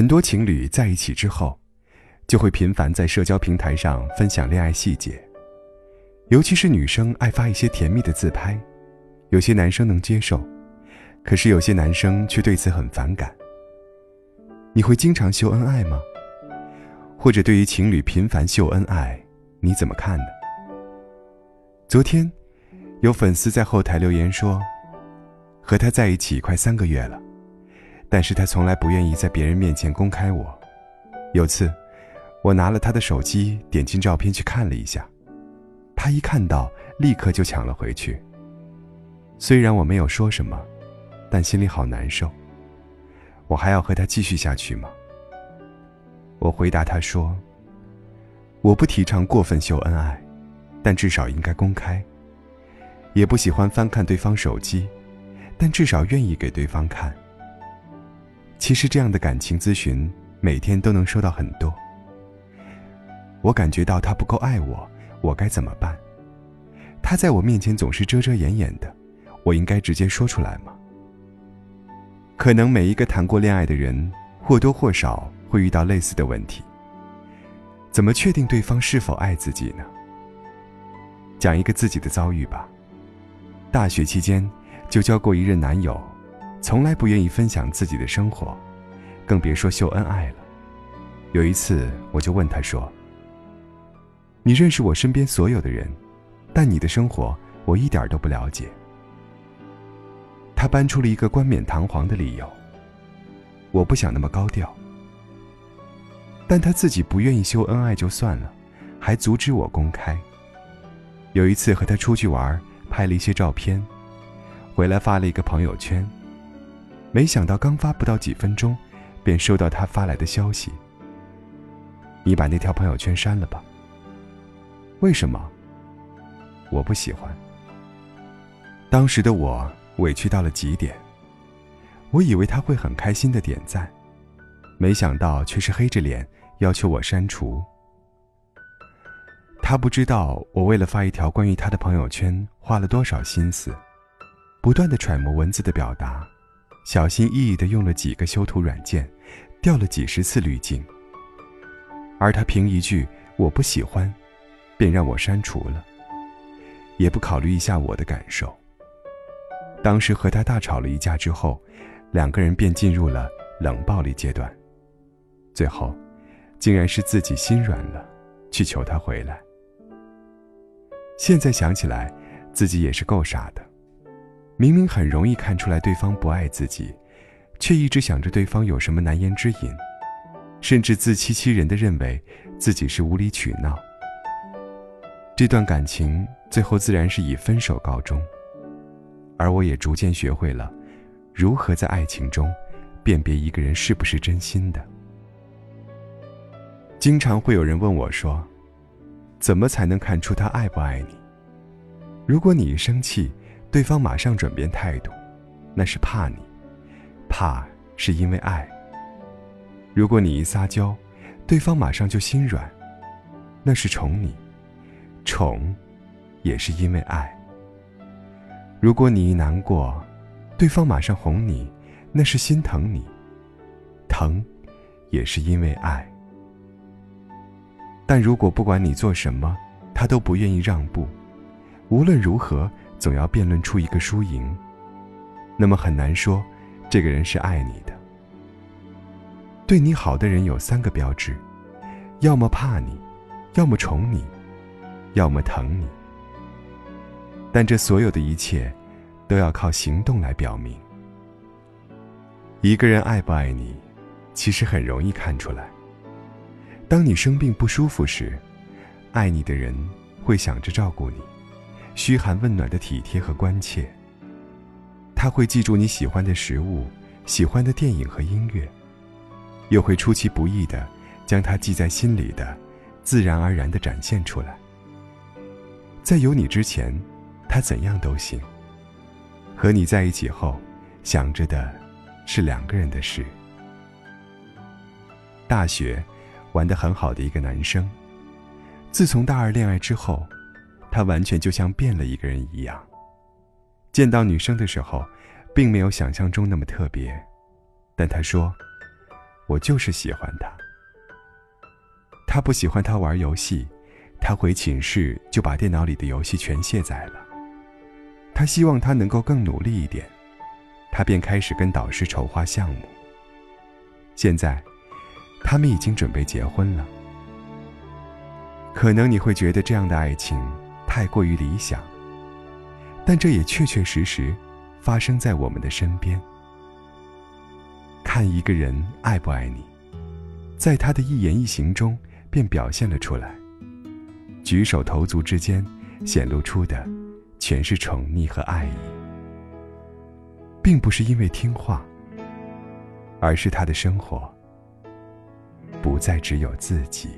很多情侣在一起之后，就会频繁在社交平台上分享恋爱细节，尤其是女生爱发一些甜蜜的自拍，有些男生能接受，可是有些男生却对此很反感。你会经常秀恩爱吗？或者对于情侣频繁秀恩爱，你怎么看呢？昨天，有粉丝在后台留言说，和他在一起快三个月了。但是他从来不愿意在别人面前公开我。有次，我拿了他的手机，点进照片去看了一下，他一看到，立刻就抢了回去。虽然我没有说什么，但心里好难受。我还要和他继续下去吗？我回答他说：“我不提倡过分秀恩爱，但至少应该公开。也不喜欢翻看对方手机，但至少愿意给对方看。”其实这样的感情咨询每天都能收到很多。我感觉到他不够爱我，我该怎么办？他在我面前总是遮遮掩掩的，我应该直接说出来吗？可能每一个谈过恋爱的人或多或少会遇到类似的问题。怎么确定对方是否爱自己呢？讲一个自己的遭遇吧。大学期间就交过一任男友。从来不愿意分享自己的生活，更别说秀恩爱了。有一次，我就问他说：“你认识我身边所有的人，但你的生活我一点都不了解。”他搬出了一个冠冕堂皇的理由：“我不想那么高调。”但他自己不愿意秀恩爱就算了，还阻止我公开。有一次和他出去玩，拍了一些照片，回来发了一个朋友圈。没想到刚发不到几分钟，便收到他发来的消息：“你把那条朋友圈删了吧。”为什么？我不喜欢。当时的我委屈到了极点。我以为他会很开心的点赞，没想到却是黑着脸要求我删除。他不知道我为了发一条关于他的朋友圈花了多少心思，不断的揣摩文字的表达。小心翼翼地用了几个修图软件，调了几十次滤镜，而他凭一句“我不喜欢”，便让我删除了，也不考虑一下我的感受。当时和他大吵了一架之后，两个人便进入了冷暴力阶段，最后，竟然是自己心软了，去求他回来。现在想起来，自己也是够傻的。明明很容易看出来对方不爱自己，却一直想着对方有什么难言之隐，甚至自欺欺人的认为自己是无理取闹。这段感情最后自然是以分手告终。而我也逐渐学会了如何在爱情中辨别一个人是不是真心的。经常会有人问我说：“怎么才能看出他爱不爱你？”如果你一生气，对方马上转变态度，那是怕你，怕是因为爱。如果你一撒娇，对方马上就心软，那是宠你，宠也是因为爱。如果你一难过，对方马上哄你，那是心疼你，疼也是因为爱。但如果不管你做什么，他都不愿意让步，无论如何。总要辩论出一个输赢，那么很难说，这个人是爱你的。对你好的人有三个标志：要么怕你，要么宠你，要么疼你。但这所有的一切，都要靠行动来表明。一个人爱不爱你，其实很容易看出来。当你生病不舒服时，爱你的人会想着照顾你。嘘寒问暖的体贴和关切，他会记住你喜欢的食物、喜欢的电影和音乐，又会出其不意的将他记在心里的，自然而然的展现出来。在有你之前，他怎样都行；和你在一起后，想着的是两个人的事。大学，玩得很好的一个男生，自从大二恋爱之后。他完全就像变了一个人一样。见到女生的时候，并没有想象中那么特别，但他说：“我就是喜欢他。他不喜欢他玩游戏，他回寝室就把电脑里的游戏全卸载了。他希望他能够更努力一点，他便开始跟导师筹划项目。现在，他们已经准备结婚了。可能你会觉得这样的爱情太过于理想，但这也确确实实发生在我们的身边。看一个人爱不爱你，在他的一言一行中便表现了出来。举手投足之间显露出的，全是宠溺和爱意，并不是因为听话，而是他的生活不再只有自己。